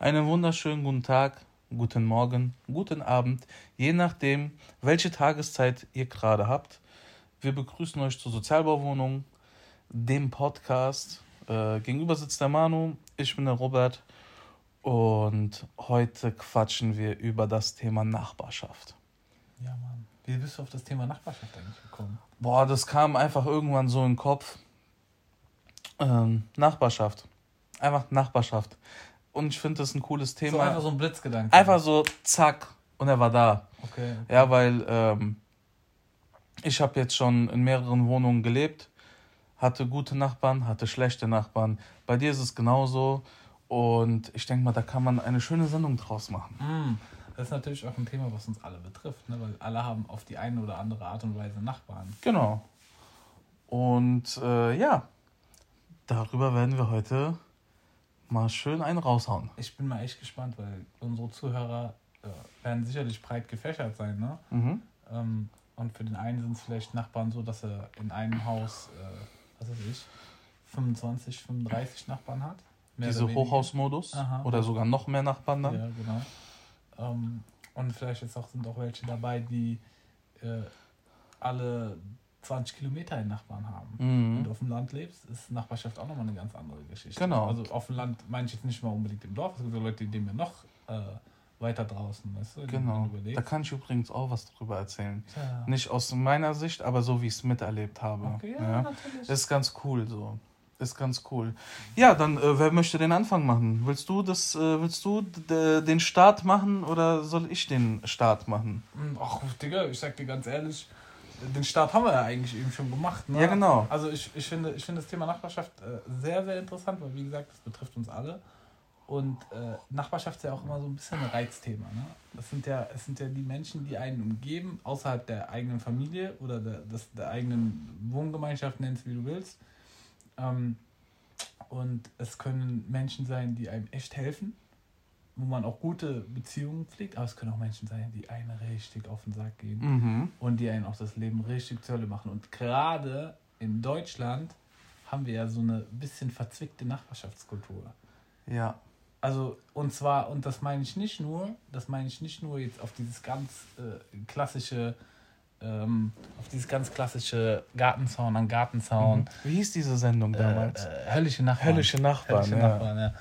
Einen wunderschönen guten Tag, guten Morgen, guten Abend, je nachdem, welche Tageszeit ihr gerade habt. Wir begrüßen euch zur Sozialbauwohnung, dem Podcast. Äh, gegenüber sitzt der Manu, ich bin der Robert und heute quatschen wir über das Thema Nachbarschaft. Ja, Mann. Wie bist du auf das Thema Nachbarschaft eigentlich gekommen? Boah, das kam einfach irgendwann so in den Kopf. Ähm, Nachbarschaft. Einfach Nachbarschaft. Und ich finde das ein cooles Thema. So einfach so ein Blitzgedanke. Einfach so, zack, und er war da. Okay. okay. Ja, weil ähm, ich habe jetzt schon in mehreren Wohnungen gelebt, hatte gute Nachbarn, hatte schlechte Nachbarn. Bei dir ist es genauso. Und ich denke mal, da kann man eine schöne Sendung draus machen. Mm. Das ist natürlich auch ein Thema, was uns alle betrifft, ne? weil alle haben auf die eine oder andere Art und Weise Nachbarn. Genau. Und äh, ja, darüber werden wir heute mal schön einen raushauen. Ich bin mal echt gespannt, weil unsere Zuhörer äh, werden sicherlich breit gefächert sein. Ne? Mhm. Ähm, und für den einen sind es vielleicht Nachbarn so, dass er in einem Haus, äh, was weiß ich, 25, 35 Nachbarn hat. Diese Hochhausmodus oder sogar noch mehr Nachbarn dann. Ja, genau. Ähm, und vielleicht jetzt auch, sind auch welche dabei, die äh, alle 20 Kilometer in Nachbarn haben. Mhm. Wenn du auf dem Land lebst, ist Nachbarschaft auch nochmal eine ganz andere Geschichte. Genau. Also auf dem Land meine ich jetzt nicht mal unbedingt im Dorf, es gibt Leute, die leben ja noch äh, weiter draußen, weißt du? Genau. Da kann ich übrigens auch was drüber erzählen. Ja. Nicht aus meiner Sicht, aber so wie ich es miterlebt habe. Okay, ja, ja. natürlich. Ist ganz cool so. Ist ganz cool. Ja, dann äh, wer möchte den Anfang machen? Willst du das, äh, willst du den Start machen oder soll ich den Start machen? Hm, ach, Digga, ich sag dir ganz ehrlich, den Start haben wir ja eigentlich eben schon gemacht. Ne? Ja, genau. Also ich, ich, finde, ich finde das Thema Nachbarschaft äh, sehr, sehr interessant, weil wie gesagt, das betrifft uns alle. Und äh, Nachbarschaft ist ja auch immer so ein bisschen ein Reizthema. Ne? Das sind ja, es sind ja die Menschen, die einen umgeben, außerhalb der eigenen Familie oder der, des, der eigenen Wohngemeinschaft, nennst wie du willst. Ähm, und es können Menschen sein, die einem echt helfen, wo man auch gute Beziehungen pflegt, aber es können auch Menschen sein, die einen richtig auf den Sack gehen mhm. und die einen auch das Leben richtig zur Hölle machen. Und gerade in Deutschland haben wir ja so eine bisschen verzwickte Nachbarschaftskultur. Ja. Also, und zwar, und das meine ich nicht nur, das meine ich nicht nur jetzt auf dieses ganz äh, klassische ähm, auf dieses ganz klassische Gartenzaun an Gartenzaun. Mhm. Wie hieß diese Sendung damals? Äh, äh, Höllische Nachbarn. Höllische Nachbarn, Höllische ja. Nachbarn ja.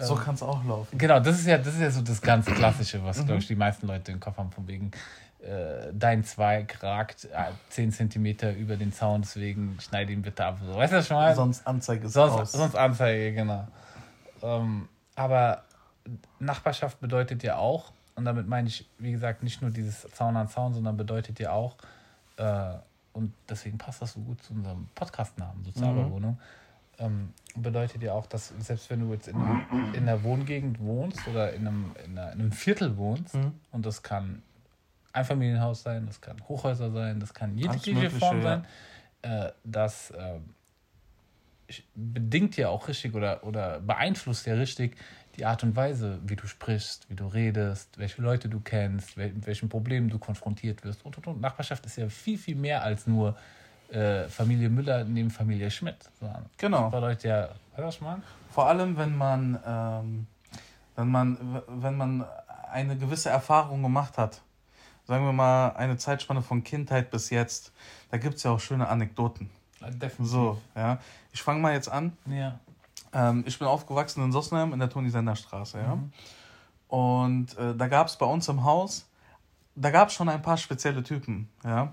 So ähm, kann es auch laufen. Genau, das ist ja, das ist ja so das ganz Klassische, was, mhm. glaube ich, die meisten Leute im Kopf haben, von wegen, äh, dein Zweig ragt äh, 10 cm über den Zaun, deswegen schneide ihn bitte ab. So, weißt du das schon mal? Sonst Anzeige ist sonst, aus. Sonst Anzeige, genau. Ähm, aber Nachbarschaft bedeutet ja auch, und damit meine ich, wie gesagt, nicht nur dieses Zaun an Zaun, sondern bedeutet ja auch, äh, und deswegen passt das so gut zu unserem Podcastnamen, Sozialbewohnung, mhm. Ähm, bedeutet ja auch, dass selbst wenn du jetzt in, einem, in einer Wohngegend wohnst oder in einem, in, einer, in einem Viertel wohnst, mhm. und das kann Einfamilienhaus sein, das kann Hochhäuser sein, das kann jegliche Form sein, ja. äh, das äh, bedingt ja auch richtig oder, oder beeinflusst ja richtig die Art und Weise, wie du sprichst, wie du redest, welche Leute du kennst, mit welchen Problemen du konfrontiert wirst und, und, und. Nachbarschaft ist ja viel, viel mehr als nur äh, Familie Müller neben Familie Schmidt. Genau. Das bedeutet ja, weißt du, was Vor allem, wenn man, ähm, wenn man, wenn man eine gewisse Erfahrung gemacht hat, sagen wir mal eine Zeitspanne von Kindheit bis jetzt, da gibt es ja auch schöne Anekdoten. Definitiv. So, ja. Ich fange mal jetzt an. Ja. Ähm, ich bin aufgewachsen in Sossenheim in der Toni-Sender-Straße, ja. Mhm. Und äh, da gab es bei uns im Haus, da gab es schon ein paar spezielle Typen, ja.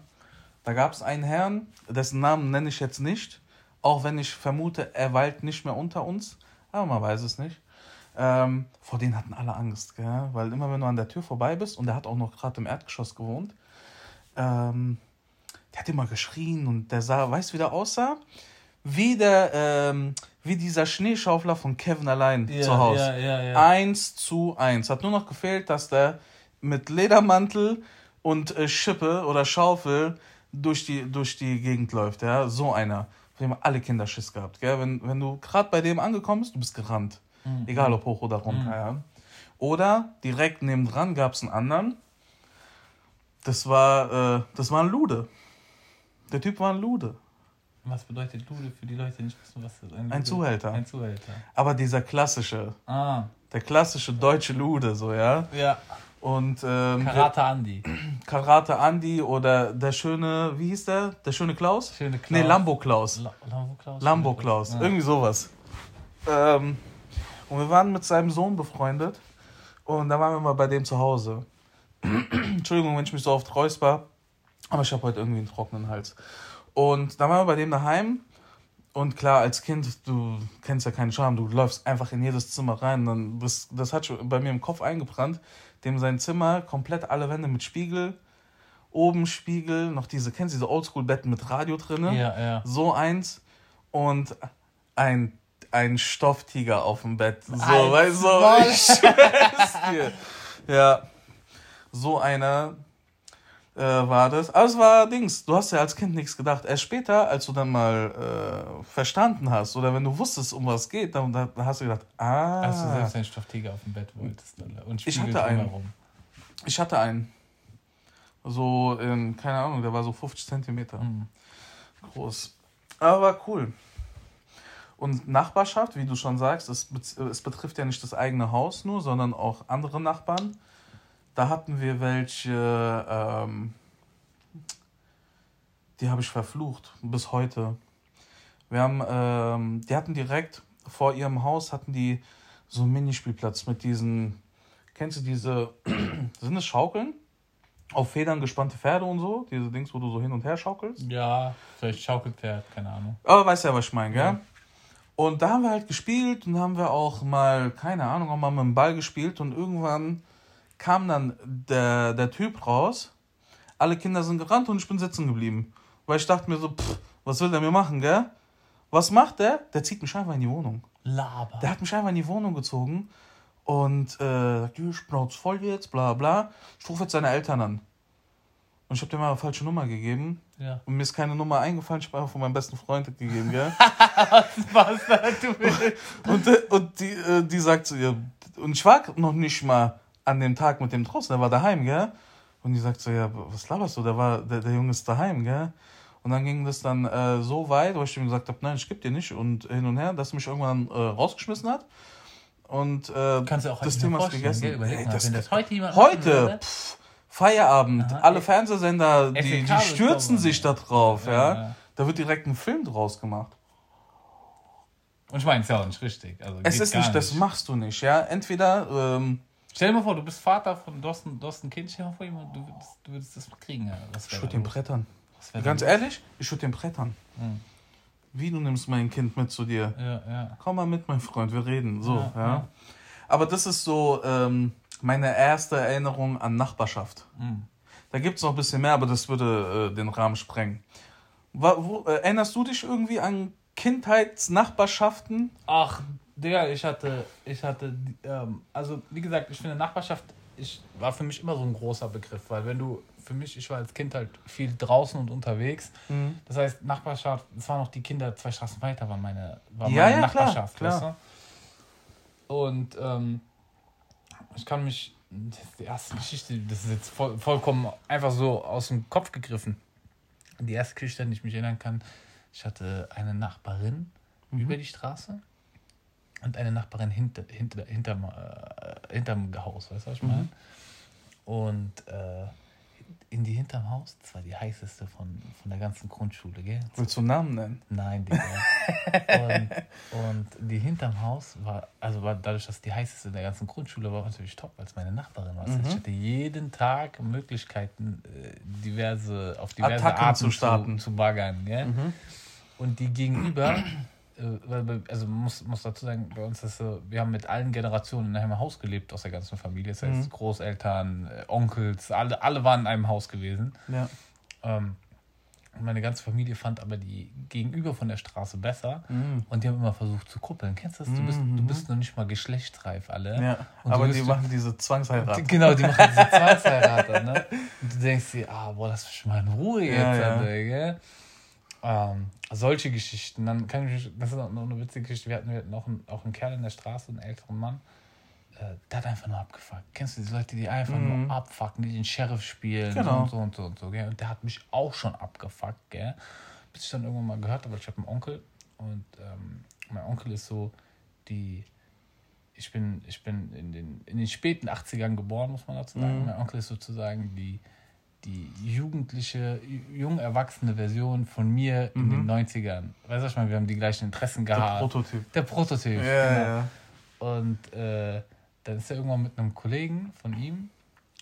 Da gab es einen Herrn, dessen Namen nenne ich jetzt nicht, auch wenn ich vermute, er weilt nicht mehr unter uns, aber man weiß es nicht. Ähm, vor denen hatten alle Angst, gell? weil immer wenn du an der Tür vorbei bist, und der hat auch noch gerade im Erdgeschoss gewohnt, ähm, der hat immer geschrien und der sah, weißt du, wie der aussah? Wie der, ähm, wie dieser Schneeschaufler von Kevin allein ja, zu Hause. Ja, ja, ja. Eins zu eins. Hat nur noch gefehlt, dass der mit Ledermantel und äh, Schippe oder Schaufel durch die, durch die Gegend läuft. Ja? So einer. Wir haben alle Kinder Schiss gehabt. Gell? Wenn, wenn du gerade bei dem angekommen bist, du bist gerannt. Mhm. Egal ob hoch oder runter. Mhm. Ja? Oder direkt nebendran gab es einen anderen. Das war, äh, das war ein Lude. Der Typ war ein Lude. Was bedeutet Lude für die Leute, die nicht wissen, was das ist? Ein, ein Zuhälter. Ein Zuhälter. Aber dieser klassische. Ah. Der klassische deutsche Lude, so, ja. Ja. Und, ähm, Karate Andi. Karate Andi oder der schöne, wie hieß der? Der schöne Klaus? Schöne Klaus. Nee, Lambo Klaus. La Lambo Klaus. Lambo Klaus, Ja. irgendwie sowas. Ähm, und wir waren mit seinem Sohn befreundet und da waren wir mal bei dem zu Hause. Entschuldigung, wenn ich mich so oft räusper, aber ich habe heute irgendwie einen trockenen Hals. Und da waren wir bei dem daheim und klar, als Kind, du kennst ja keinen Charme, du läufst einfach in jedes Zimmer rein. Dann bist, das hat schon bei mir im Kopf eingebrannt, dem sein Zimmer, komplett alle Wände mit Spiegel, oben Spiegel, noch diese, kennst du diese Oldschool-Betten mit Radio drinne? Ja, ja. So eins und ein, ein Stofftiger auf dem Bett. So, weißt du, ich schwör's dir. Ja, so einer äh, war das. Aber es war Dings, du hast ja als Kind nichts gedacht. Erst später, als du dann mal äh, verstanden hast oder wenn du wusstest, um was geht, dann, dann hast du gedacht, ah, Als du selbst einen Stofftiger auf dem Bett wolltest. Alter. Und Ich hatte einen. drumherum. ich hatte einen. So, in, keine Ahnung, der war so 50 Zentimeter. Mhm. groß. Aber cool. Und Nachbarschaft, wie du schon sagst, es, es betrifft ja nicht das eigene Haus nur, sondern auch andere Nachbarn. Da hatten wir welche, ähm, die habe ich verflucht bis heute. Wir haben, ähm, die hatten direkt vor ihrem Haus hatten die so einen Minispielplatz mit diesen, kennst du diese, sind es Schaukeln? Auf Federn gespannte Pferde und so, diese Dings, wo du so hin und her schaukelst. Ja, vielleicht Schaukelpferd, keine Ahnung. Aber weißt ja, was ich meine, gell? Ja. Und da haben wir halt gespielt und haben wir auch mal, keine Ahnung, auch mal mit dem Ball gespielt und irgendwann kam dann der, der Typ raus. Alle Kinder sind gerannt und ich bin sitzen geblieben. Weil ich dachte mir so, pff, was will der mir machen, gell? Was macht der? Der zieht mich einfach in die Wohnung. Laber. Der hat mich einfach in die Wohnung gezogen und äh, sagt, "Ja, ich brauch's voll jetzt, bla bla. Ich rufe jetzt seine Eltern an. Und ich habe dem mal eine falsche Nummer gegeben. Ja. Und mir ist keine Nummer eingefallen, ich habe einfach von meinem besten Freund gegeben, gell? Was du willst. und äh, und die, äh, die sagt zu ihr, und ich war noch nicht mal an dem Tag mit dem draußen, der war daheim, gell? Und die sagt so, ja, was laberst du, der, war, der, der Junge ist daheim, gell? Und dann ging das dann äh, so weit, wo ich ihm gesagt habe, nein, ich geb dir nicht und hin und her, dass er mich irgendwann äh, rausgeschmissen hat. Und äh, Kannst du auch das Thema ist gegessen. gell? Ey, das, wenn das heute jemand heute, pff, Feierabend, Aha, alle. Fernsehsender, die, die stürzen sich da drauf, ja, Ja, ja. Da wird direkt ein Film draus gemacht. Und ich meine, es ja auch nicht richtig. Also Es ist gar nicht, das machst du nicht, ja. Entweder, ähm, Stell dir mal vor, du bist Vater von, hast ein Kind, stell dir mal vor, jemand, du würdest, du würdest das kriegen. Ja. Was ich würde den brettern. Ganz los? ehrlich, ich würde den brettern. Mhm. Wie du nimmst mein Kind mit zu dir. Ja, ja. Komm mal mit, mein Freund, wir reden. So, Ja, ja. ja. Aber das ist so ähm, meine erste Erinnerung an Nachbarschaft. Mhm. Da gibt es noch ein bisschen mehr, aber das würde äh, den Rahmen sprengen. Wo, äh, erinnerst du dich irgendwie an Kindheitsnachbarschaften? Ach, Digga, ich hatte, ich hatte, ähm, also wie gesagt, ich finde Nachbarschaft ich, war für mich immer so ein großer Begriff, weil wenn du, für mich, ich war als Kind halt viel draußen und unterwegs. Mhm. Das heißt, Nachbarschaft, es waren noch die Kinder zwei Straßen weiter, waren meine, war Ja, meine ja, klar, Nachbarschaft, klar. du? Und ähm, ich kann mich, das ist die erste Geschichte, das ist jetzt voll, vollkommen einfach so aus dem Kopf gegriffen. Die erste Geschichte, an die ich mich erinnern kann, ich hatte eine Nachbarin Mhm. über die Straße und eine Nachbarin hinter, hinter, hinterm, äh, hinterm Haus, weißt du, was ich meine? Und äh, in die hinterm Haus, das war die heißeste von, von der ganzen Grundschule, gell? Willst du einen Namen nennen? Nein, Digga. und, und die hinterm Haus war, also war dadurch, dass die heißeste der ganzen Grundschule war, natürlich top, als meine Nachbarin war. Also Ich hatte jeden Tag Möglichkeiten, äh, diverse, auf diverse Attacken Arten zu starten. zu, zu baggern. Gell? Und die gegenüber, weil also man muss, muss dazu sagen, bei uns ist so, wir haben mit allen Generationen in einem Haus gelebt aus der ganzen Familie. Das heißt, Großeltern, äh, Onkels, alle, alle waren in einem Haus gewesen. Ja. Ähm, meine ganze Familie fand aber die gegenüber von der Straße besser. Mhm. Und die haben immer versucht zu kuppeln. Kennst du das? Du bist, du bist noch nicht mal geschlechtsreif, alle. ja. Aber die machen diese Zwangsheirat. Genau, die machen diese Zwangsheirat. ne? Und du denkst dir, ah, boah, lass mich mal in Ruhe jetzt. Ja, ja. Alter, gell? Ähm, solche Geschichten. Dann kann ich mich, das ist auch noch eine witzige Geschichte. Wir hatten, wir hatten auch, einen, auch einen Kerl in der Straße, einen älteren Mann. Äh, der hat einfach nur abgefuckt. Kennst du diese Leute, die einfach nur abfucken, die den Sheriff spielen Mhm. Genau. und so und so und so, gell? Und der hat mich auch schon abgefuckt, gell? Bis ich dann irgendwann mal gehört habe, ich habe einen Onkel und ähm, mein Onkel ist so die ich bin, ich bin in den, in den späten 80ern geboren, muss man dazu sagen. Mhm. Mein Onkel ist sozusagen die, die jugendliche, jung erwachsene Version von mir in den 90ern. Weißt du, ich meine, wir haben die gleichen Interessen gehabt. Prototyp. Der Prototyp. Ja, genau. ja. Und äh, dann ist er irgendwann mit einem Kollegen von ihm,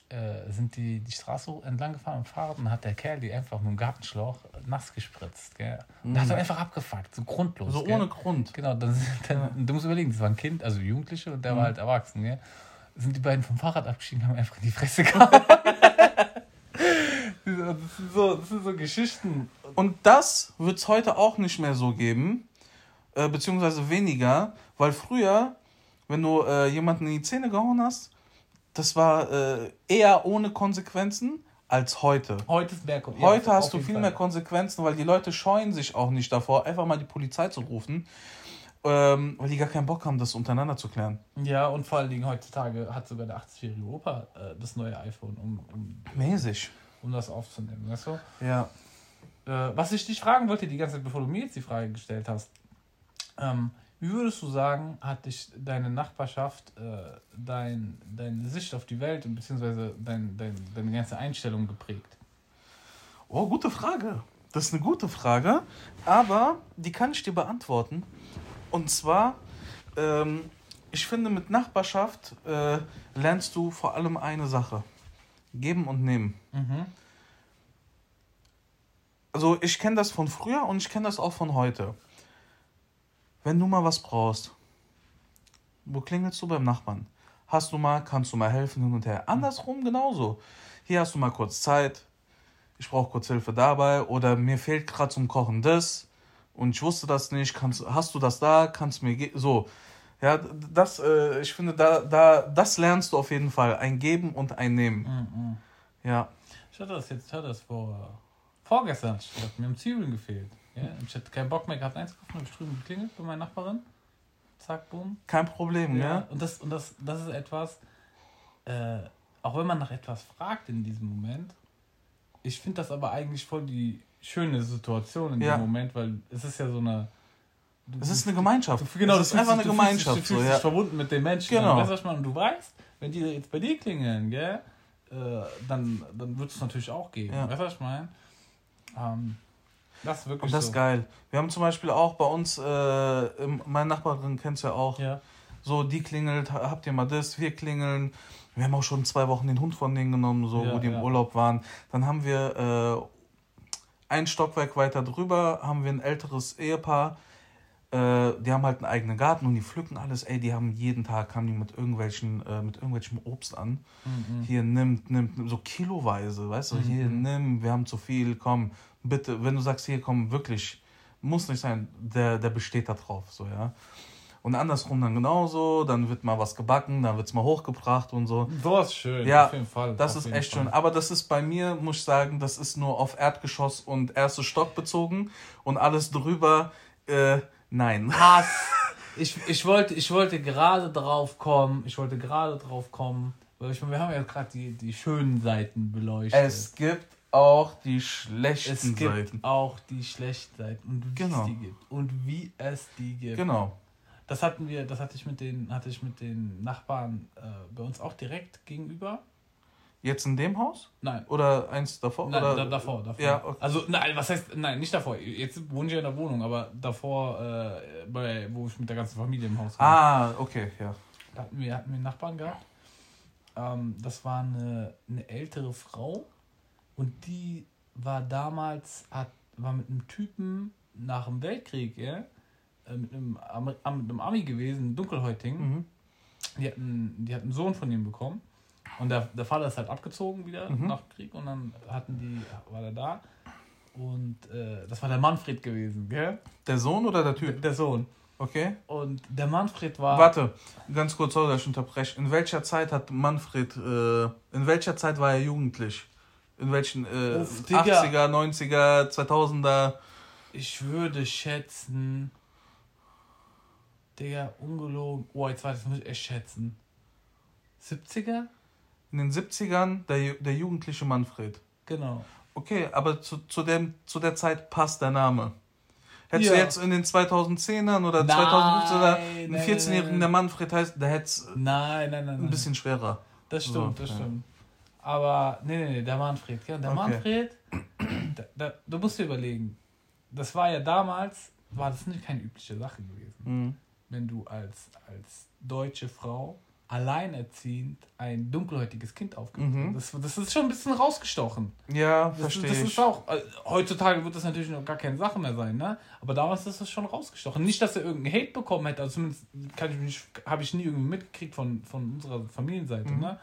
äh, sind die die Straße entlang gefahren dem Fahrrad und hat der Kerl die einfach mit dem Gartenschlauch nass gespritzt. Gell? Und hat dann einfach abgefuckt, so grundlos. Mhm. So gell? ohne Grund. Genau, dann, dann du musst überlegen, das war ein Kind, also Jugendliche und der Mhm. war halt erwachsen. Gell? Sind die beiden vom Fahrrad abgestiegen und haben einfach in die Fresse gehauen. Das, sind so, das sind so Geschichten. Und das wird es heute auch nicht mehr so geben, äh, beziehungsweise weniger, weil früher, wenn du äh, jemanden in die Zähne gehauen hast, das war äh, eher ohne Konsequenzen als heute. Heute ist mehr Kon- ja, Heute auf hast du viel Fall. mehr Konsequenzen, weil die Leute scheuen sich auch nicht davor, einfach mal die Polizei zu rufen, ähm, weil die gar keinen Bock haben, das untereinander zu klären. Ja, und vor allen Dingen heutzutage hat sogar der 80-jährige Opa äh, das neue iPhone, um, um, Mäßig. Um das aufzunehmen. Weißt du? Ja. Äh, was ich dich fragen wollte, die ganze Zeit, bevor du mir jetzt die Frage gestellt hast, ähm, wie würdest du sagen, hat dich deine Nachbarschaft, äh, dein, deine Sicht auf die Welt und beziehungsweise dein, dein, deine ganze Einstellung geprägt? Oh, gute Frage. Das ist eine gute Frage, aber die kann ich dir beantworten. Und zwar, ähm, ich finde, mit Nachbarschaft äh, lernst du vor allem eine Sache. Geben und nehmen. Mhm. Also ich kenne das von früher und ich kenne das auch von heute. Wenn du mal was brauchst, wo klingelst du beim Nachbarn? Hast du mal, kannst du mal helfen hin und her. Andersrum genauso. Hier hast du mal kurz Zeit, ich brauche kurz Hilfe dabei oder mir fehlt gerade zum Kochen das und ich wusste das nicht, kannst, hast du das da, kannst mir so. Ja, das, äh, ich finde, da, da, das lernst du auf jeden Fall. Ein Geben und ein Nehmen. Mhm. Ja. Ich hatte das jetzt, ich hatte das vor, vorgestern, ich hatte mir haben Zwiebeln gefehlt. Ja? Und Ich hatte keinen Bock mehr gehabt einzukaufen, habe ich drüben geklingelt bei meiner Nachbarin. Zack, boom. Kein Problem, Ja, ja. und das, und das, das ist etwas, äh, auch wenn man nach etwas fragt in diesem Moment, ich finde das aber eigentlich voll die schöne Situation in Ja. dem Moment, weil es ist ja so eine. Es ist eine Gemeinschaft. Du, genau, du ist fühlst einfach eine du fühlst Gemeinschaft. Du fühlst so, dich ja. verbunden mit den Menschen. Genau. Weißt ich meine? Und du weißt, wenn die jetzt bei dir klingeln, gell, äh, dann, dann wird es natürlich auch geben. Ja. Weißt du, was ich meine? Ähm, das ist wirklich Und das so. ist geil. Wir haben zum Beispiel auch bei uns, äh, meine Nachbarin kennst du ja auch, Ja. so die klingelt, ha- habt ihr mal das, wir klingeln. Wir haben auch schon zwei Wochen den Hund von denen genommen, so Ja, wo die im. Urlaub waren. Dann haben wir äh, ein Stockwerk weiter drüber, haben wir ein älteres Ehepaar. Äh, die haben halt einen eigenen Garten und die pflücken alles. Ey, die haben jeden Tag kamen die mit irgendwelchen, äh, mit irgendwelchem Obst an. Mhm. Hier nimmt, nimmt, so kiloweise, weißt du, hier Mhm. nimm, wir haben zu viel, komm, bitte, wenn du sagst, hier komm, wirklich, muss nicht sein, der, der besteht da drauf, so, ja. Und andersrum dann genauso, dann wird mal was gebacken, dann wird es mal hochgebracht und so. So ist schön, Ja, auf jeden Fall. Das ist echt Fall. schön. Aber das ist bei mir, muss ich sagen, das ist nur auf Erdgeschoss und erste Stock bezogen und alles drüber, äh, nein. Hass. Ich, ich, wollte, ich wollte gerade drauf kommen. Ich wollte gerade drauf kommen. Weil ich meine, wir haben ja gerade die, die schönen Seiten beleuchtet. Es gibt auch die schlechten es gibt Seiten. auch die schlechten Seiten und wie Genau. es die gibt. Und wie es die gibt. Genau. Das hatten wir, das hatte ich mit den, hatte ich mit den Nachbarn äh, bei uns auch direkt gegenüber. Jetzt in dem Haus? Nein. Oder eins davor? Nein, oder? da, davor, davor. Ja, okay. Also, nein, was heißt, nein, nicht davor. Jetzt wohne ich ja in der Wohnung, aber davor, äh, bei, wo ich mit der ganzen Familie im Haus war. Ah, okay, ja. Da hatten wir, hatten wir einen Nachbarn gehabt. Ähm, das war eine, eine ältere Frau und die war damals, hat, war mit einem Typen nach dem Weltkrieg, ja, äh, mit einem, Ami, mit einem Ami gewesen, Dunkelhäutigen. Mhm. Die, hatten, die hat einen Sohn von ihm bekommen. Und der, der Vater ist halt abgezogen wieder Mhm. nach dem Krieg und dann hatten die, war er da. Und äh, das war der Manfred gewesen, gell? Der Sohn oder der Der, Typ? der Sohn. Okay. Und der Manfred war. Warte, ganz kurz, sorry, dass ich unterbreche. In welcher Zeit hat Manfred, äh, in welcher Zeit war er jugendlich? In welchen äh, Uff, Digga. 80er, 90er, 2000er? Ich würde schätzen. Digga, ungelogen. Oh, jetzt weiß ich, muss ich echt schätzen. 70er? In den 70ern der, der jugendliche Manfred. Genau. Okay, aber zu, zu, dem, zu der Zeit passt der Name. Hättest ja. du jetzt in den 2010ern oder 2015 oder einen 14-jährigen, der Manfred heißt, da hätte es nein, nein, nein, ein bisschen schwerer. Das stimmt, so, das ja. stimmt. Aber, nee, nee, nee, der Manfred, ja. Der okay. Manfred, da, da, du musst dir überlegen, das war ja damals, war das nicht keine übliche Sache gewesen. Mhm. Wenn du als, als deutsche Frau alleinerziehend ein dunkelhäutiges Kind aufgebaut mhm. das, das ist schon ein bisschen rausgestochen. Ja, verstehe das, das ist auch, äh, heutzutage wird das natürlich noch gar keine Sache mehr sein, ne? Aber damals ist das schon rausgestochen. Nicht, dass er irgendeinen Hate bekommen hätte, also zumindest kann ich mich, habe ich nie irgendwie mitgekriegt von, von unserer Familienseite, mhm. ne?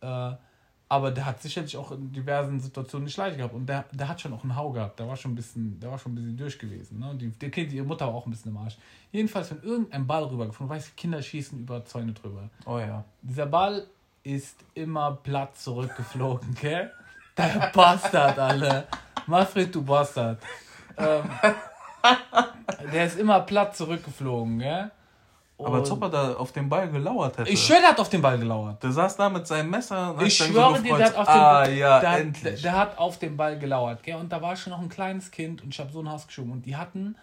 Äh, aber der hat sicherlich auch in diversen Situationen nicht leicht gehabt. Und der, der hat schon auch einen Hau gehabt. Der war schon ein bisschen, der war schon ein bisschen durch gewesen. Ne? Und die, der kind, ihre Mutter war auch ein bisschen im Arsch. Jedenfalls, wenn irgendein Ball rübergefunden, weißt du, Kinder schießen über Zäune drüber. Oh ja. Dieser Ball ist immer platt zurückgeflogen, gell? Der Bastard, alle. Manfred, du Bastard. Ähm, der ist immer platt zurückgeflogen, gell? Aber als ob er da auf den Ball gelauert hätte. Ich schwöre, der hat auf den Ball gelauert. Der saß da mit seinem Messer. Und ich schwöre so dir, der hat auf den ah, ja, der, der, der, hat auf den Ball gelauert. Gell? Und da war schon noch ein kleines Kind und ich habe so ein Haus geschoben. Und die hatten,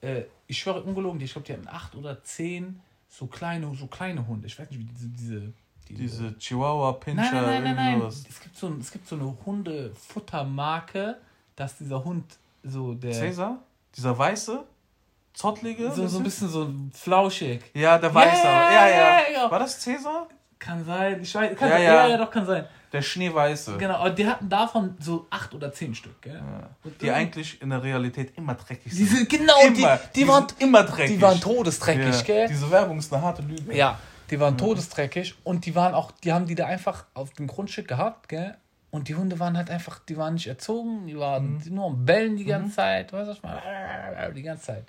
äh, ich schwöre ungelogen, ich glaube, die hatten acht oder zehn so kleine, so kleine Hunde. Ich weiß nicht, wie diese. Diese, diese, diese Chihuahua, Pinscher, nein, nein, nein, nein, nein. Es gibt so, es gibt so eine Hundefuttermarke, dass dieser Hund so der. Cäsar? Dieser weiße? Zottlige? So, so ein bisschen so flauschig. Ja, der Weiße. Yeah, ja, ja, ja. War das Cäsar? Kann sein. Ich weiß, kann ja, sein. Ja. ja, doch, kann sein. Der Schneeweiße. Genau, aber die hatten davon so acht oder zehn Stück, gell? Ja. Die eigentlich in der Realität immer dreckig sind. Diese, genau, immer. Die, die, die waren immer dreckig. Die waren todesdreckig, ja. gell? Diese Werbung ist eine harte Lüge. Ja, die waren ja. todesdreckig und die waren auch, die haben die da einfach auf dem Grundstück gehabt, gell? Und die Hunde waren halt einfach, die waren nicht erzogen, die waren mhm. nur am Bellen die ganze mhm. Zeit, weißt du was ich meine? Die ganze Zeit.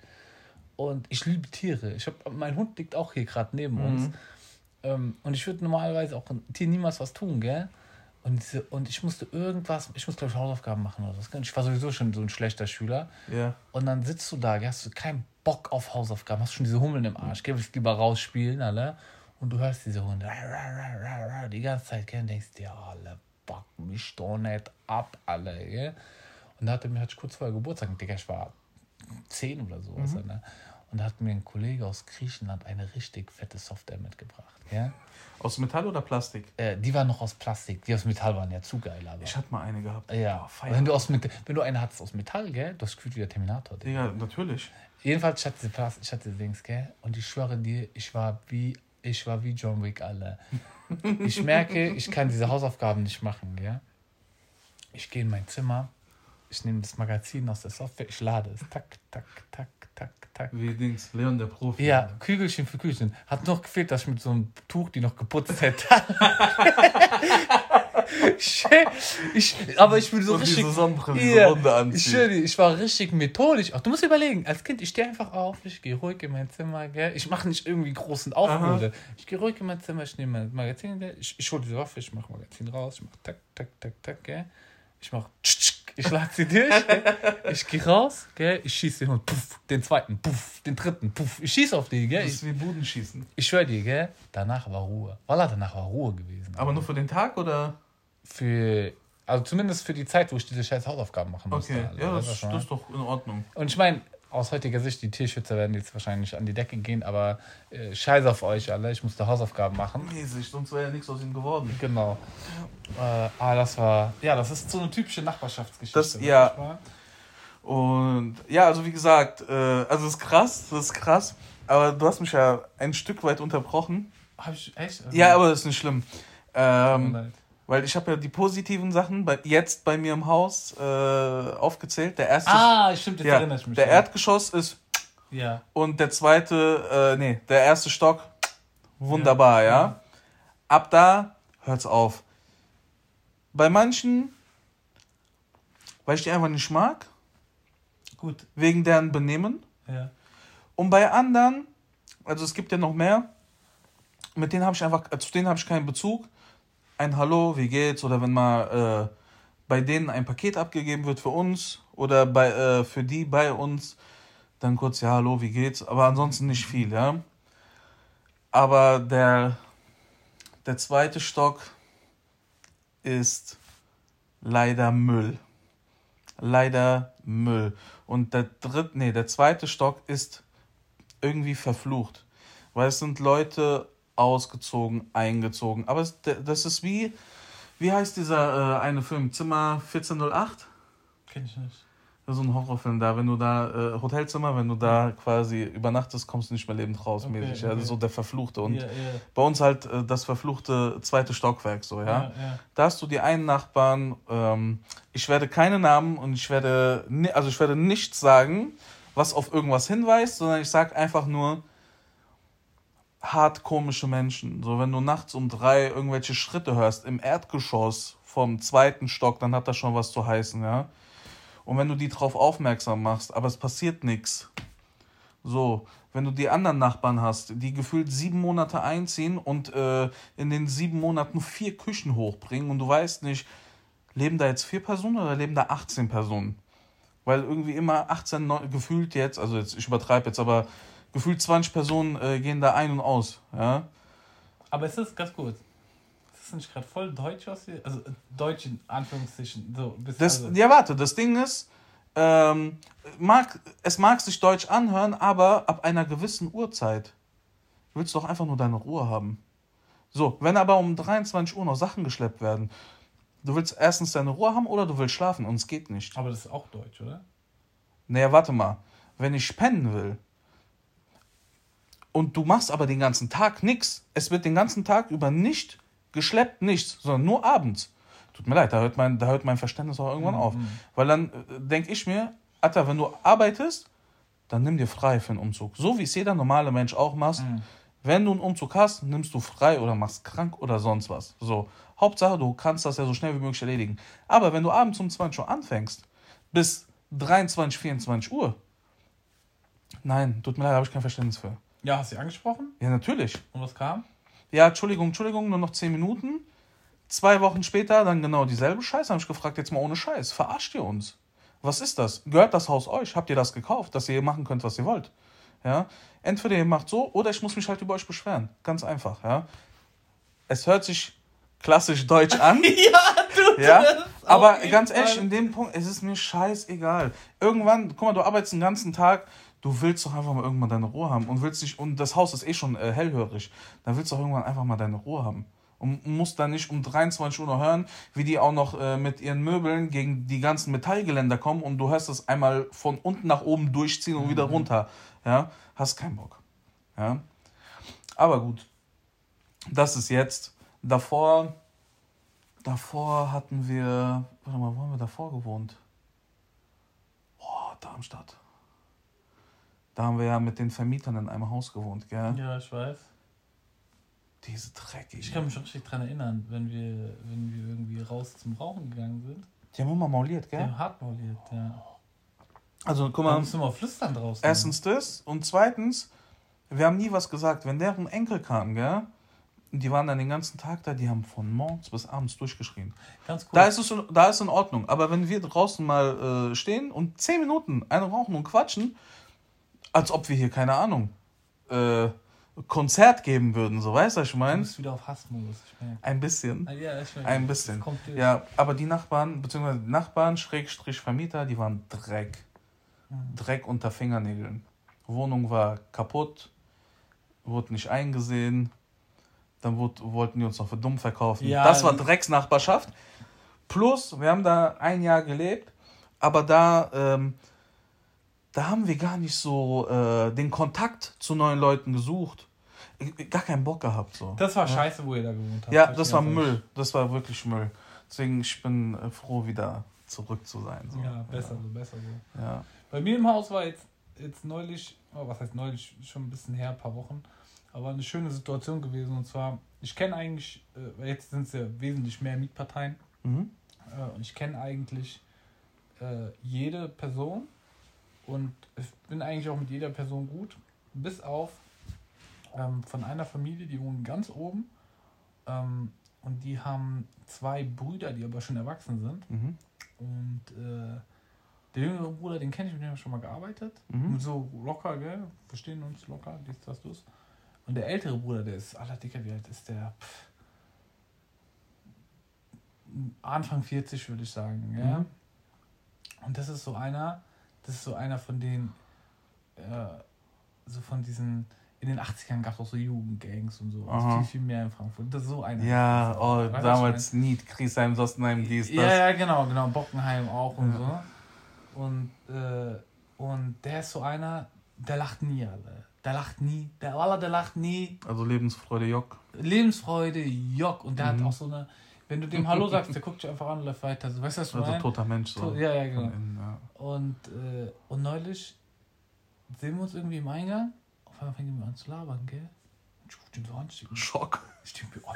Und ich liebe Tiere. Ich hab, mein Hund liegt auch hier gerade neben mhm. uns. Ähm, und ich würde normalerweise auch ein Tier niemals was tun, gell? Und, und ich musste irgendwas, ich muss glaube ich Hausaufgaben machen oder was. Ich war sowieso schon so ein schlechter Schüler. Ja. Und dann sitzt du da, gell? hast du keinen Bock auf Hausaufgaben, hast schon diese Hummeln im Arsch, gell? willst lieber rausspielen, alle. Und du hörst diese Hunde die ganze Zeit, gell? Und denkst dir, alle, bock mich doch nicht ab, alle, gell? Und da hatte mir, ich kurz vorher Geburtstag, Digga, ich war zehn oder so. Mhm. Ne? Und da hat mir ein Kollege aus Griechenland eine richtig fette Software mitgebracht. Ja? Aus Metall oder Plastik? Äh, die waren noch aus Plastik. Die aus Metall waren ja zu geil. Aber. Ich hatte mal eine gehabt. Ja. Oh, wenn, du aus, wenn du eine hattest aus Metall, gell, du hast gefühlt wie der Terminator. Ja, natürlich. Jedenfalls, ich hatte diese Plastik, ich hatte Dings, gell, und ich schwöre dir, ich war wie, ich war wie John Wick, alle. ich merke, ich kann diese Hausaufgaben nicht machen, gell. Ich gehe in mein Zimmer, ich nehme das Magazin aus der Software, ich lade es. Tak, tak, tak, tak, tak. Wie Dings, Leon der Profi. Ja, Kügelchen für Kügelchen. Hat noch gefehlt, dass ich mit so einem Tuch die noch geputzt hätte. ich, aber ich bin so Und richtig. Yeah, Runde anziehen. Ich, ich war richtig methodisch. Ach, du musst überlegen, als Kind, ich stehe einfach auf, ich gehe ruhig in mein Zimmer, gell? Ich mache nicht irgendwie großen Aufruhr. Ich gehe ruhig in mein Zimmer, ich nehme mein Magazin, ich, ich hole diese Waffe, ich mache Magazin raus, ich mache tak, tak, tak, tak, gell? Ich mache ich lade sie durch, ich gehe raus, gell? ich schieße den Hund, puff, den zweiten, puff, den dritten, puff. Ich schieße auf die, gell? Das ist wie Budenschießen. Ich schwöre dir, gell? Danach war Ruhe. Voilà, danach war Ruhe gewesen. Aber nur für den Tag oder? Für, also zumindest für die Zeit, wo ich diese scheiß Hausaufgaben machen musste. Okay, also, ja, das, das ist doch in Ordnung. Und ich meine, aus heutiger Sicht, die Tierschützer werden jetzt wahrscheinlich an die Decke gehen, aber äh, scheiß auf euch alle, ich musste Hausaufgaben machen. Mäßig, sonst wäre ja nichts aus ihnen geworden. Genau. Äh, ah, das war, ja, das ist so eine typische Nachbarschaftsgeschichte. Das, ja. Und ja, also wie gesagt, äh, also ist krass, das ist krass, aber du hast mich ja ein Stück weit unterbrochen. Hab ich echt? Also ja, aber das ist nicht schlimm. Ähm, weil ich habe ja die positiven Sachen bei, jetzt bei mir im Haus äh, aufgezählt. Der erste. Ah, stimmt, jetzt ja, erinnere ich mich. Der Erdgeschoss ist. Ja. Und der zweite, äh, nee, der erste Stock, wunderbar, ja. ja. Ab da hört's auf. Bei manchen, weil ich die einfach nicht mag. Gut. Wegen deren Benehmen. Ja. Und bei anderen, also es gibt ja noch mehr, mit denen habe ich einfach, zu denen habe ich keinen Bezug ein Hallo, wie geht's? Oder wenn mal äh, bei denen ein Paket abgegeben wird für uns oder bei, äh, für die bei uns, dann kurz, ja, hallo, wie geht's? Aber ansonsten nicht viel, ja. Aber der, der zweite Stock ist leider Müll. leider Müll. Und der dritte, nee, der zweite Stock ist irgendwie verflucht. Weil es sind Leute ausgezogen, eingezogen. Aber es, das ist wie, wie heißt dieser äh, eine Film? Zimmer 1408? Kenn ich nicht. Das ist so ein Horrorfilm da, wenn du da, äh, Hotelzimmer, wenn du da quasi übernachtest, kommst du nicht mehr lebend raus, okay, mäßig. Okay. Ja, so der Verfluchte. Und yeah, yeah. bei uns halt äh, das verfluchte zweite Stockwerk, so, ja. Yeah, da hast du die einen Nachbarn, ähm, ich werde keine Namen und ich werde, also ich werde nichts sagen, was auf irgendwas hinweist, sondern ich sag einfach nur, hart komische Menschen. So, wenn du nachts um drei irgendwelche Schritte hörst im Erdgeschoss vom zweiten Stock, dann hat das schon was zu heißen, ja. Und wenn du die drauf aufmerksam machst, aber es passiert nichts. So, wenn du die anderen Nachbarn hast, die gefühlt sieben Monate einziehen und äh, in den sieben Monaten vier Küchen hochbringen und du weißt nicht, leben da jetzt vier Personen oder leben da 18 Personen? Weil irgendwie immer 18, 9, gefühlt jetzt, also jetzt, ich übertreibe jetzt, aber gefühlt 20 Personen äh, gehen da ein und aus. Ja? Aber es ist ganz gut das nicht gerade voll deutsch aus hier? Also deutsch in Anführungszeichen. So, das, also. Ja, warte, das Ding ist, ähm, mag, es mag sich deutsch anhören, aber ab einer gewissen Uhrzeit willst du doch einfach nur deine Ruhe haben. So, wenn aber um 23 Uhr noch Sachen geschleppt werden, du willst erstens deine Ruhe haben oder du willst schlafen und es geht nicht. Aber das ist auch deutsch, oder? Naja, warte mal. Wenn ich pennen will und du machst aber den ganzen Tag nichts, es wird den ganzen Tag über nicht geschleppt, nichts, sondern nur abends. Tut mir leid, da hört mein, da hört mein Verständnis auch irgendwann mhm. auf. Weil dann äh, denke ich mir, Alter, wenn du arbeitest, dann nimm dir frei für einen Umzug. So wie es jeder normale Mensch auch macht. Mhm. Wenn du einen Umzug hast, nimmst du frei oder machst krank oder sonst was. So. Hauptsache, du kannst das ja so schnell wie möglich erledigen. Aber wenn du abends um 20 Uhr anfängst, bis 23, 24 Uhr, nein, tut mir leid, habe ich kein Verständnis für. Ja, hast du sie angesprochen? Ja, natürlich. Und was kam? ja, Entschuldigung, Entschuldigung, nur noch 10 Minuten. Zwei Wochen später dann genau dieselbe Scheiße. Habe ich gefragt, jetzt mal ohne Scheiß. Verarscht ihr uns? Was ist das? Gehört das Haus euch? Habt ihr das gekauft, dass ihr machen könnt, was ihr wollt? Ja? Entweder ihr macht so oder ich muss mich halt über euch beschweren. Ganz einfach. Ja? Es hört sich klassisch deutsch an. ja, du ja? Aber ganz ehrlich, in dem Punkt, es ist mir scheißegal. Irgendwann, guck mal, du arbeitest den ganzen Tag, du willst doch einfach mal irgendwann deine Ruhe haben und willst nicht, und das Haus ist eh schon äh, hellhörig, dann willst du doch irgendwann einfach mal deine Ruhe haben. Und musst dann nicht um 23 Uhr noch hören, wie die auch noch äh, mit ihren Möbeln gegen die ganzen Metallgeländer kommen und du hörst das einmal von unten nach oben durchziehen und mhm. wieder runter. Ja, hast keinen Bock. Ja, aber gut. Das ist jetzt. Davor, davor hatten wir, warte mal, wo haben wir davor gewohnt? Boah, Darmstadt. Da haben wir ja mit den Vermietern in einem Haus gewohnt, gell? Ja, ich weiß. Diese dreckige. Ich kann mich auch richtig dran erinnern, wenn wir, wenn wir irgendwie raus zum Rauchen gegangen sind. Die haben immer mauliert, gell? Die haben hart mauliert, ja. Also, guck mal. Da musst du mal flüstern draußen. Erstens das und zweitens, wir haben nie was gesagt. Wenn deren Enkel kam, gell? Die waren dann den ganzen Tag da, die haben von morgens bis abends durchgeschrien. Ganz cool. Da ist es da ist in Ordnung. Aber wenn wir draußen mal äh, stehen und zehn Minuten eine rauchen und quatschen, als ob wir hier, keine Ahnung, äh, Konzert geben würden, so weißt du, was ich meine? Du bist wieder auf Hassmodus. Ein bisschen. Ah, ja, Ein bisschen. Ja, aber die Nachbarn, beziehungsweise die Nachbarn, Schrägstrich Vermieter, die waren Dreck. Mhm. Dreck unter Fingernägeln. Wohnung war kaputt, wurde nicht eingesehen. Dann wurde, wollten die uns noch für dumm verkaufen. Ja, das war Drecksnachbarschaft. Plus, wir haben da ein Jahr gelebt, aber da ähm, da haben wir gar nicht so äh, den Kontakt zu neuen Leuten gesucht. Gar keinen Bock gehabt. So. Das war ja. scheiße, wo ihr da gewohnt habt. Ja, das war Müll. Das war wirklich Müll. Deswegen, ich bin äh, froh, wieder zurück zu sein. So. Ja, besser ja. so, besser so. Ja. Bei mir im Haus war jetzt, jetzt neulich, oh, was heißt neulich, schon ein bisschen her, ein paar Wochen, aber eine schöne Situation gewesen. Und zwar, ich kenne eigentlich, äh, jetzt sind es ja wesentlich mehr Mietparteien. Mhm. Äh, und ich kenne eigentlich äh, jede Person und ich bin eigentlich auch mit jeder Person gut, bis auf ähm, von einer Familie, die wohnen ganz oben. Ähm, und die haben zwei Brüder, die aber schon erwachsen sind. Mhm. Und äh, der jüngere Bruder, den kenne ich, mit dem schon mal gearbeitet. Mhm. So locker, gell? Verstehen uns locker, dies, das, das. Und der ältere Bruder, der ist aller dicker, wie alt ist der? Pff, Anfang 40, würde ich sagen, ja. Mhm. Und das ist so einer, das ist so einer von den, äh, so von diesen, in den 80ern gab es auch so Jugendgangs und so. Also viel, viel mehr in Frankfurt. Das ist so einer. Ja, oh, damals Niet, Griesheim, Sossenheim, dies, das. Ja, ja, genau, genau. Bockenheim auch und Ja. so. Und, äh, und der ist so einer, der lacht nie, alle. Der lacht nie. Der Aller, der lacht nie. Also Lebensfreude, Jock. Lebensfreude, Jock. Und der Mhm. hat auch so eine, wenn du dem Hallo sagst, der guckt dich einfach an und läuft weiter. So, weißt du, was ich Also meine? toter Mensch. So. To- ja, ja, genau. Innen, ja. Und, äh, und neulich sehen wir uns irgendwie im Eingang. Auf einmal fängt er an zu labern, gell? Und ich guck den so an, ich Schock. ich denk mir, oh,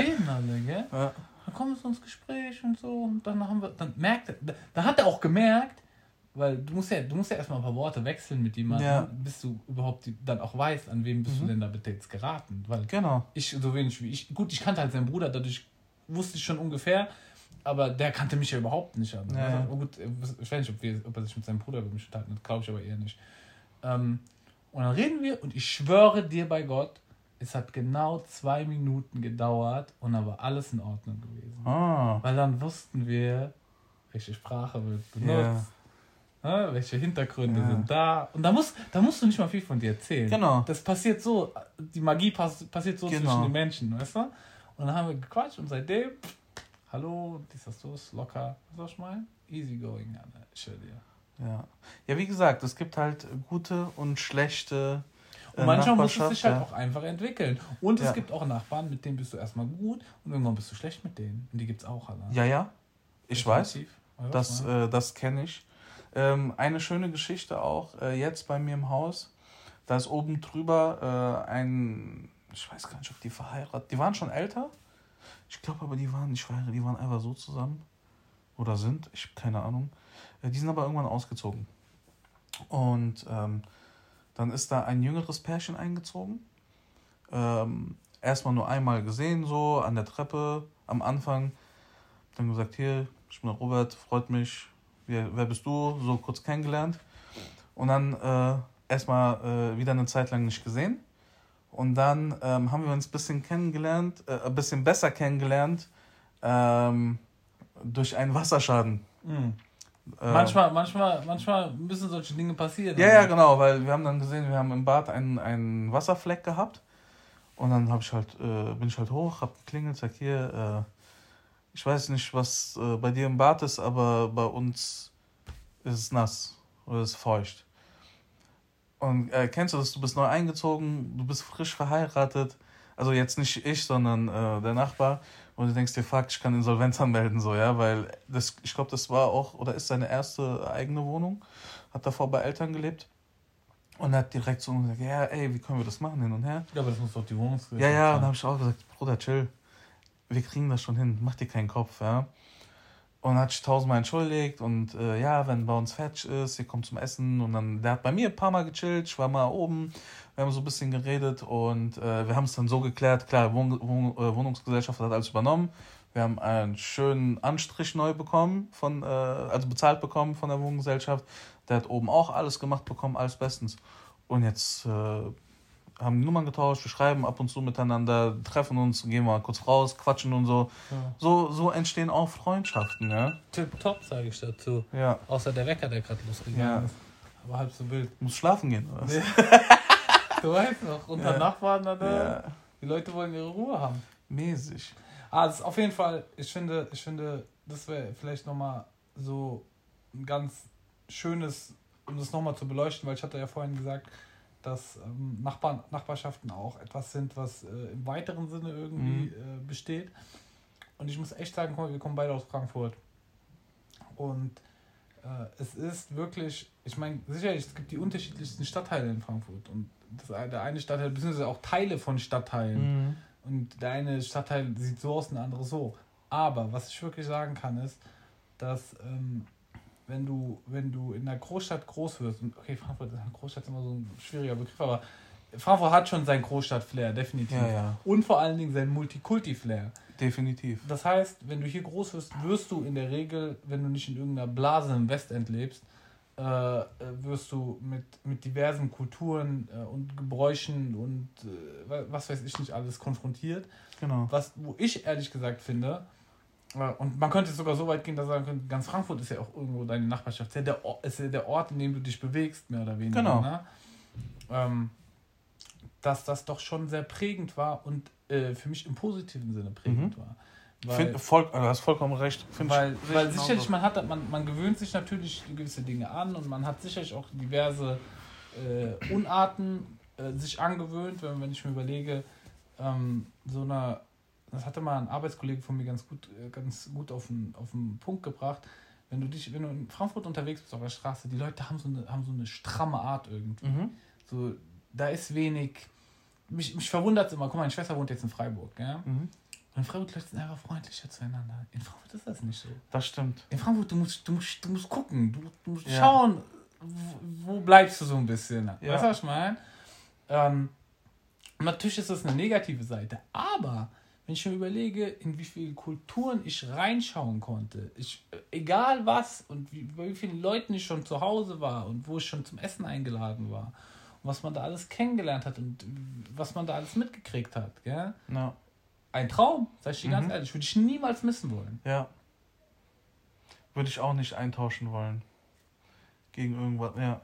geht denn alle, gell? Ja. Dann kommen wir so ins Gespräch und so und dann haben wir, dann merkt er, da, da hat er auch gemerkt, weil du musst ja, du musst ja erstmal ein paar Worte wechseln mit jemandem, Ja. bis du überhaupt die, dann auch weißt, an wem bist du Mhm. denn da bitte jetzt geraten. Weil Genau. ich so wenig wie ich, gut, ich kannte halt seinen Bruder, dadurch wusste ich schon ungefähr, aber der kannte mich ja überhaupt nicht. Also, Ja, ja. gut, ich weiß nicht, ob, wir, ob er sich mit seinem Bruder über mich unterhalten hat, glaube ich aber eher nicht. Ähm, und dann reden wir und ich schwöre dir bei Gott, es hat genau zwei Minuten gedauert und dann war alles in Ordnung gewesen. Ah. Weil dann wussten wir, welche Sprache wird benutzt, ne, welche Hintergründe Ja. sind da. Und da, muss, da musst du nicht mal viel von dir erzählen. Genau. Das passiert so, die Magie pass, passiert so Genau. zwischen den Menschen, weißt du? Und dann haben wir gequatscht und seitdem, hallo, dies, das, das, locker, was soll ich meinen? Easy going, ich dir. Ja. ja, wie gesagt, es gibt halt gute und schlechte. äh, Und manchmal muss es sich halt ja. auch einfach entwickeln. Und es Ja. gibt auch Nachbarn, mit denen bist du erstmal gut und irgendwann bist du schlecht mit denen. Und die gibt's auch, Alter. Ja, ja. Ich weiß. Definitiv. Weißt du, Das, äh, das kenne ich. Ähm, eine schöne Geschichte auch äh, jetzt bei mir im Haus. Da ist oben drüber äh, ein, ich weiß gar nicht, ob die verheiratet, die waren schon älter. Ich glaube aber, die waren nicht verheiratet, die waren einfach so zusammen. Oder sind, ich habe keine Ahnung. Äh, die sind aber irgendwann ausgezogen. Und ähm, dann ist da ein jüngeres Pärchen eingezogen. Ähm, erstmal nur einmal gesehen, so an der Treppe am Anfang. Dann gesagt, hier, ich bin Robert, freut mich. Wer, wer bist du? So kurz kennengelernt. Und dann äh, erstmal äh, wieder eine Zeit lang nicht gesehen. Und dann ähm, haben wir uns ein bisschen kennengelernt, äh, ein bisschen besser kennengelernt ähm, durch einen Wasserschaden. Mhm. Äh, manchmal, manchmal, manchmal müssen solche Dinge passieren. Ja, ja, genau, weil wir haben dann gesehen, wir haben im Bad einen, einen Wasserfleck gehabt. Und dann hab ich halt, äh, bin ich halt hoch, hab geklingelt, sag hier, äh, ich weiß nicht, was äh, bei dir im Bad ist, aber bei uns ist es nass oder ist feucht. Und äh, kennst du das, du bist neu eingezogen, du bist frisch verheiratet, also jetzt nicht ich, sondern äh, der Nachbar. Und du denkst dir, fuck, ich kann Insolvenz anmelden, so, ja, weil das, ich glaube, das war auch, oder ist seine erste eigene Wohnung, hat davor bei Eltern gelebt. Und hat direkt so gesagt, ja, ey, wie können wir das machen, hin und her. Ja, aber das muss doch die Wohnungsgesellschaft Ja, ja, und dann habe ich auch gesagt, Bruder, chill, wir kriegen das schon hin, mach dir keinen Kopf, ja. Und hat sich tausendmal entschuldigt und äh, ja, wenn bei uns fertig ist, ihr kommt zum Essen und dann, der hat bei mir ein paar Mal gechillt, ich war mal oben, wir haben so ein bisschen geredet und äh, wir haben es dann so geklärt, klar, Wohn Wohn äh, Wohnungsgesellschaft hat alles übernommen, wir haben einen schönen Anstrich neu bekommen, von, äh, also bezahlt bekommen von der Wohngesellschaft, der hat oben auch alles gemacht bekommen, alles bestens. Und jetzt äh, haben die Nummern getauscht, wir schreiben ab und zu miteinander, treffen uns, gehen mal kurz raus, quatschen und so. Ja. So, so entstehen auch Freundschaften, ja. Tipptopp, sage ich dazu. Ja. Außer der Wecker, der gerade losgegangen Ja. ist. Aber halb so wild. Muss schlafen gehen, oder was? Ja. Du weißt noch, unter Ja. Nachbarn, dann, Ja. die Leute wollen ihre Ruhe haben. Mäßig. Ah, das ist auf jeden Fall, ich finde, ich finde, das wäre vielleicht nochmal so ein ganz schönes, um das nochmal zu beleuchten, weil ich hatte ja vorhin gesagt, dass ähm, Nachbarn, Nachbarschaften auch etwas sind, was äh, im weiteren Sinne irgendwie äh, besteht. Und ich muss echt sagen, mal, wir kommen beide aus Frankfurt. Und äh, es ist wirklich, ich meine, sicherlich, es gibt die unterschiedlichsten Stadtteile in Frankfurt. Und das, der eine Stadtteil, beziehungsweise auch Teile von Stadtteilen. Mhm. Und der eine Stadtteil sieht so aus, der andere so. Aber was ich wirklich sagen kann, ist, dass ähm, wenn du, wenn du in einer Großstadt groß wirst, und okay, Frankfurt, Großstadt ist immer so ein schwieriger Begriff, aber Frankfurt hat schon seinen Großstadt-Flair, definitiv. Ja, ja, Und vor allen Dingen seinen Multikulti-Flair. definitiv. Das heißt, wenn du hier groß wirst, wirst du in der Regel, wenn du nicht in irgendeiner Blase im Westend lebst, äh, wirst du mit, mit diversen Kulturen äh, und Gebräuchen und äh, wa- was weiß ich nicht alles konfrontiert. Genau. Was, wo ich ehrlich gesagt finde, und man könnte sogar so weit gehen, dass man sagen könnte, ganz Frankfurt ist ja auch irgendwo deine Nachbarschaft. Ist ja der, Ort, ist ja der Ort, in dem du dich bewegst, mehr oder weniger. Genau. Ne? Ähm, dass das doch schon sehr prägend war und äh, für mich im positiven Sinne prägend mhm. war. Weil, Find, voll, also hast vollkommen recht. Find weil, weil sicherlich, man, hat, man, man gewöhnt sich natürlich gewisse Dinge an und man hat sicherlich auch diverse äh, Unarten äh, sich angewöhnt, wenn, wenn ich mir überlege, ähm, so eine, das hatte mal ein Arbeitskollege von mir ganz gut, äh, ganz gut auf den, auf den Punkt gebracht. Wenn du dich, wenn du in Frankfurt unterwegs bist auf der Straße, die Leute haben so eine, haben so eine stramme Art irgendwie. Mhm. So, da ist wenig. Mich, mich verwundert es immer, guck mal, meine Schwester wohnt jetzt in Freiburg, ja? Mhm. Und in Freiburg Leute sind einfach freundlicher zueinander. In Frankfurt ist das nicht so. Das stimmt. In Frankfurt, du musst, du musst, du musst gucken, du, du musst ja. schauen, wo, wo, bleibst du so ein bisschen. Ja. Weißt du, was ich meine? Ähm, natürlich ist das eine negative Seite, aber wenn ich mir überlege, in wie viele Kulturen ich reinschauen konnte, ich, egal was und wie, bei wie vielen Leuten ich schon zu Hause war und wo ich schon zum Essen eingeladen war und was man da alles kennengelernt hat und was man da alles mitgekriegt hat, gell? Ja. Ein Traum, sag ich dir mhm. ganz ehrlich, würde ich niemals missen wollen. Ja. Würde ich auch nicht eintauschen wollen. Gegen irgendwas, ja.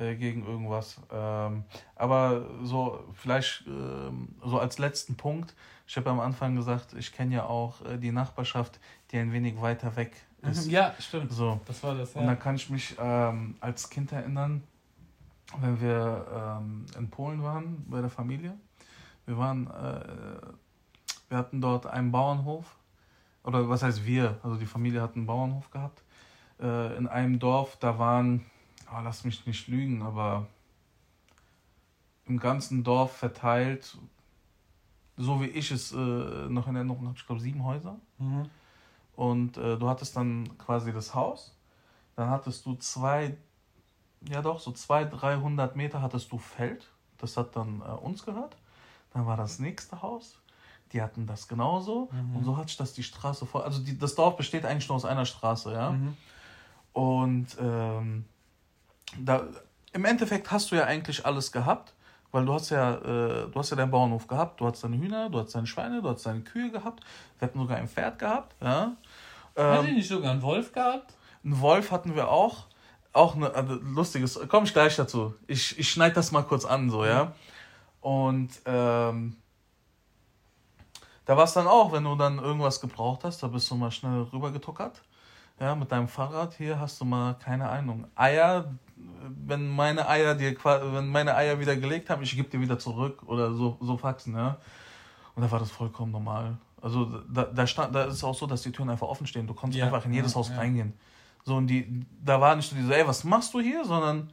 Äh, gegen irgendwas. Ähm, aber so, vielleicht ähm, so als letzten Punkt, ich habe am Anfang gesagt, ich kenne ja auch äh, die Nachbarschaft, die ein wenig weiter weg ist. Ja, stimmt. So. Das war das, ja. Und da kann ich mich ähm, als Kind erinnern, wenn wir ähm, in Polen waren, bei der Familie. Wir waren, äh, wir hatten dort einen Bauernhof, oder was heißt wir, also die Familie hat einen Bauernhof gehabt, äh, in einem Dorf, da waren oh, lass mich nicht lügen, aber im ganzen Dorf verteilt, so wie ich es äh, noch in Erinnerung habe, ich glaube sieben Häuser. Mhm. Und äh, du hattest dann quasi das Haus, dann hattest du zwei, ja doch, so zwei, 300 Meter hattest du Feld, das hat dann äh, uns gehört. Dann war das nächste Haus, die hatten das genauso. Mhm. Und so hat sich das die Straße voll. Also die, das Dorf besteht eigentlich nur aus einer Straße, ja. Mhm. Und ähm, da, im Endeffekt hast du ja eigentlich alles gehabt, weil du hast ja, äh, du hast ja deinen Bauernhof gehabt, du hast deine Hühner, du hast deine Schweine, du hast deine Kühe gehabt, wir hatten sogar ein Pferd gehabt, ja. Ähm, Hat ihr nicht sogar einen Wolf gehabt? Einen Wolf hatten wir auch. Auch ein also lustiges, komme ich gleich dazu. Ich, ich schneide das mal kurz an, so, ja. Und ähm, da war es dann auch, wenn du dann irgendwas gebraucht hast, da bist du mal schnell rübergetuckert. Ja, mit deinem Fahrrad. Hier hast du mal, keine Ahnung, Eier, wenn meine Eier dir wenn meine Eier wieder gelegt haben, ich gebe dir wieder zurück oder so, so Faxen, ja. Und da war das vollkommen normal. Also da, da stand, da ist es auch so, dass die Türen einfach offen stehen. Du konntest ja, einfach in jedes ja, Haus ja. reingehen. So, und die, da war nicht so diese, ey, was machst du hier, sondern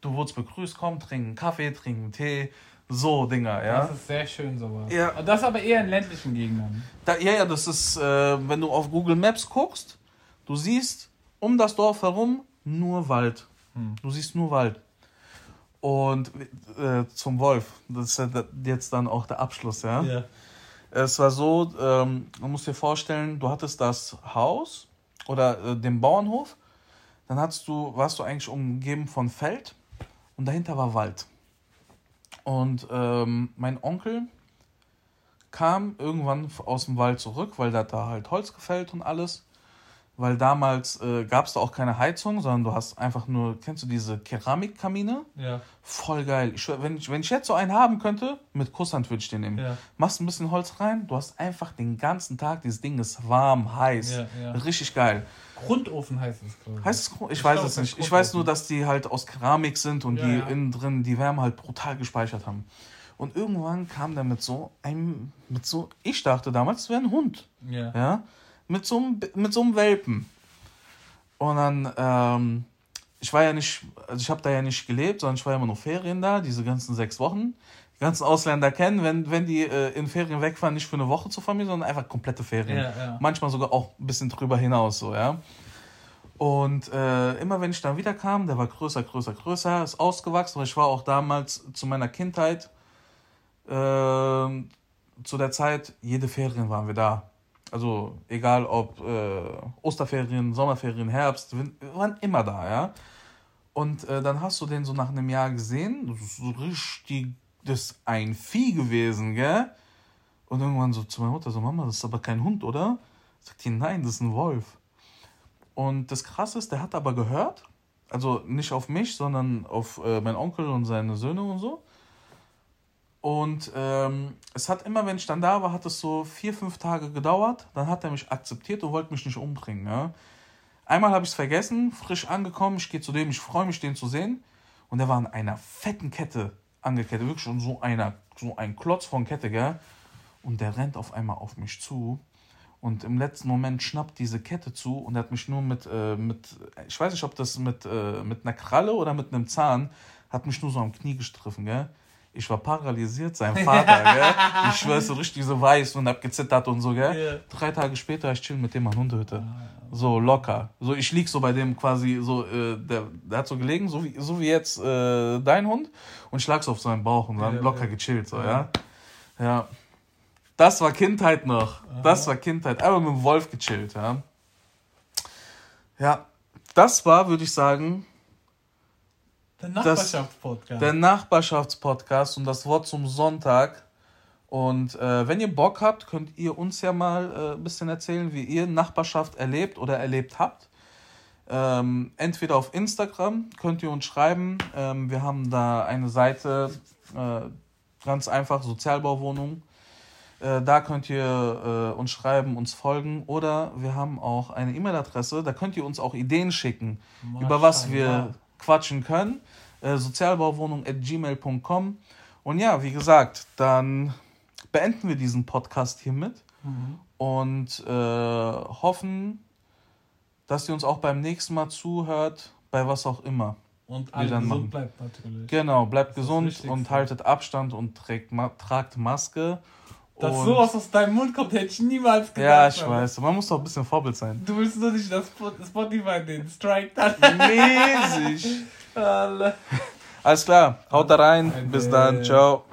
du wurdest begrüßt, komm, trinken Kaffee, trinken Tee, so Dinger, ja. Das ist sehr schön sowas. Ja. Das aber eher in ländlichen Gegenden. Da, ja, ja, das ist, äh, wenn du auf Google Maps guckst, du siehst um das Dorf herum nur Wald. Hm. Du siehst nur Wald. Und äh, zum Wolf, das ist ja jetzt dann auch der Abschluss, ja. ja. Es war so, ähm, man muss dir vorstellen, du hattest das Haus oder äh, den Bauernhof, dann hattest du, warst du eigentlich umgeben von Feld und dahinter war Wald. Und ähm, mein Onkel kam irgendwann aus dem Wald zurück, weil der hat da halt Holz gefällt und alles weil damals äh, gab es da auch keine Heizung, sondern du hast einfach nur, kennst du diese Keramikkamine? Ja. Voll geil. Ich, wenn, ich, wenn ich jetzt so einen haben könnte, mit Kusshand würde ich den nehmen. Ja. Machst ein bisschen Holz rein, du hast einfach den ganzen Tag, dieses Ding ist warm, heiß. Ja, ja. Richtig geil. Grundofen heißt es, glaube ich. Heißt es Ich, ich weiß es nicht. Ich weiß nur, dass die halt aus Keramik sind und die innen drin die Wärme halt brutal gespeichert haben. Und irgendwann kam der mit so einem, mit so, ich dachte damals, es wäre ein Hund. Ja. ja? Mit so einem, mit so einem Welpen. Und dann, ähm, ich war ja nicht, also ich habe da ja nicht gelebt, sondern ich war ja immer nur Ferien da, diese ganzen sechs Wochen. Die ganzen Ausländer kennen, wenn, wenn die äh, in Ferien wegfahren, nicht für eine Woche zur Familie, sondern einfach komplette Ferien. Ja, ja. Manchmal sogar auch ein bisschen drüber hinaus, so, ja. Und äh, immer wenn ich dann wieder kam, der war größer, größer, größer, ist ausgewachsen, weil ich war auch damals zu meiner Kindheit, äh, zu der Zeit, jede Ferien waren wir da. Also egal ob äh, Osterferien, Sommerferien, Herbst, waren immer da, ja. Und äh, dann hast du den so nach einem Jahr gesehen, so richtig, das ist ein Vieh gewesen, gell? Und irgendwann so zu meiner Mutter, so Mama, das ist aber kein Hund, oder? Sagt die, nein, das ist ein Wolf. Und das Krasse ist, der hat aber gehört, also nicht auf mich, sondern auf äh, meinen Onkel und seine Söhne und so. Und ähm, es hat immer, wenn ich dann da war, hat es so vier, fünf Tage gedauert. Dann hat er mich akzeptiert und wollte mich nicht umbringen. Ja? Einmal habe ich es vergessen, frisch angekommen. Ich gehe zu dem, ich freue mich, den zu sehen. Und der war an einer fetten Kette angekettet. Wirklich schon so, einer, so ein Klotz von Kette, gell? Und der rennt auf einmal auf mich zu. Und im letzten Moment schnappt diese Kette zu und er hat mich nur mit, äh, mit ich weiß nicht, ob das mit, äh, mit einer Kralle oder mit einem Zahn, hat mich nur so am Knie gestriffen, gell? Ich war paralysiert, sein Vater, gell? Ich schwör's so richtig so weiß und hab gezittert und so, gell? Yeah. Drei Tage später, ich chill mit dem an Hundehütte. So locker. So, ich lieg so bei dem quasi so, äh, der, der hat so gelegen, so wie, so wie jetzt äh, dein Hund. Und ich lag so auf seinem Bauch und dann ja, locker ja. gechillt, so, ja? Ja. Das war Kindheit noch. Aha. Das war Kindheit. Einfach mit dem Wolf gechillt, ja. Ja, das war, würde ich sagen, der Nachbarschaftspodcast. Der Nachbarschaftspodcast und das Wort zum Sonntag. Und äh, wenn ihr Bock habt, könnt ihr uns ja mal äh, ein bisschen erzählen, wie ihr Nachbarschaft erlebt oder erlebt habt. Ähm, entweder auf Instagram könnt ihr uns schreiben. Ähm, wir haben da eine Seite, äh, ganz einfach, Sozialbauwohnung. Äh, da könnt ihr äh, uns schreiben, uns folgen oder wir haben auch eine E-Mail-Adresse, da könnt ihr uns auch Ideen schicken, Maschallah. über was wir quatschen können. Äh, Sozialbauwohnung at gmail.com. Und ja, wie gesagt, dann beenden wir diesen Podcast hiermit mhm. und äh, hoffen, dass ihr uns auch beim nächsten Mal zuhört, bei was auch immer. Und alle gesund machen. bleibt natürlich. Genau, bleibt gesund und haltet Abstand und trägt, ma tragt Maske. Dass und sowas aus deinem Mund kommt, hätte ich niemals gedacht. Ja, ich weiß. Man muss doch ein bisschen Vorbild sein. Du willst nur nicht, dass Spotify den Strike hat. Mäßig. Alles klar. Haut da rein. Bis dann. Ciao.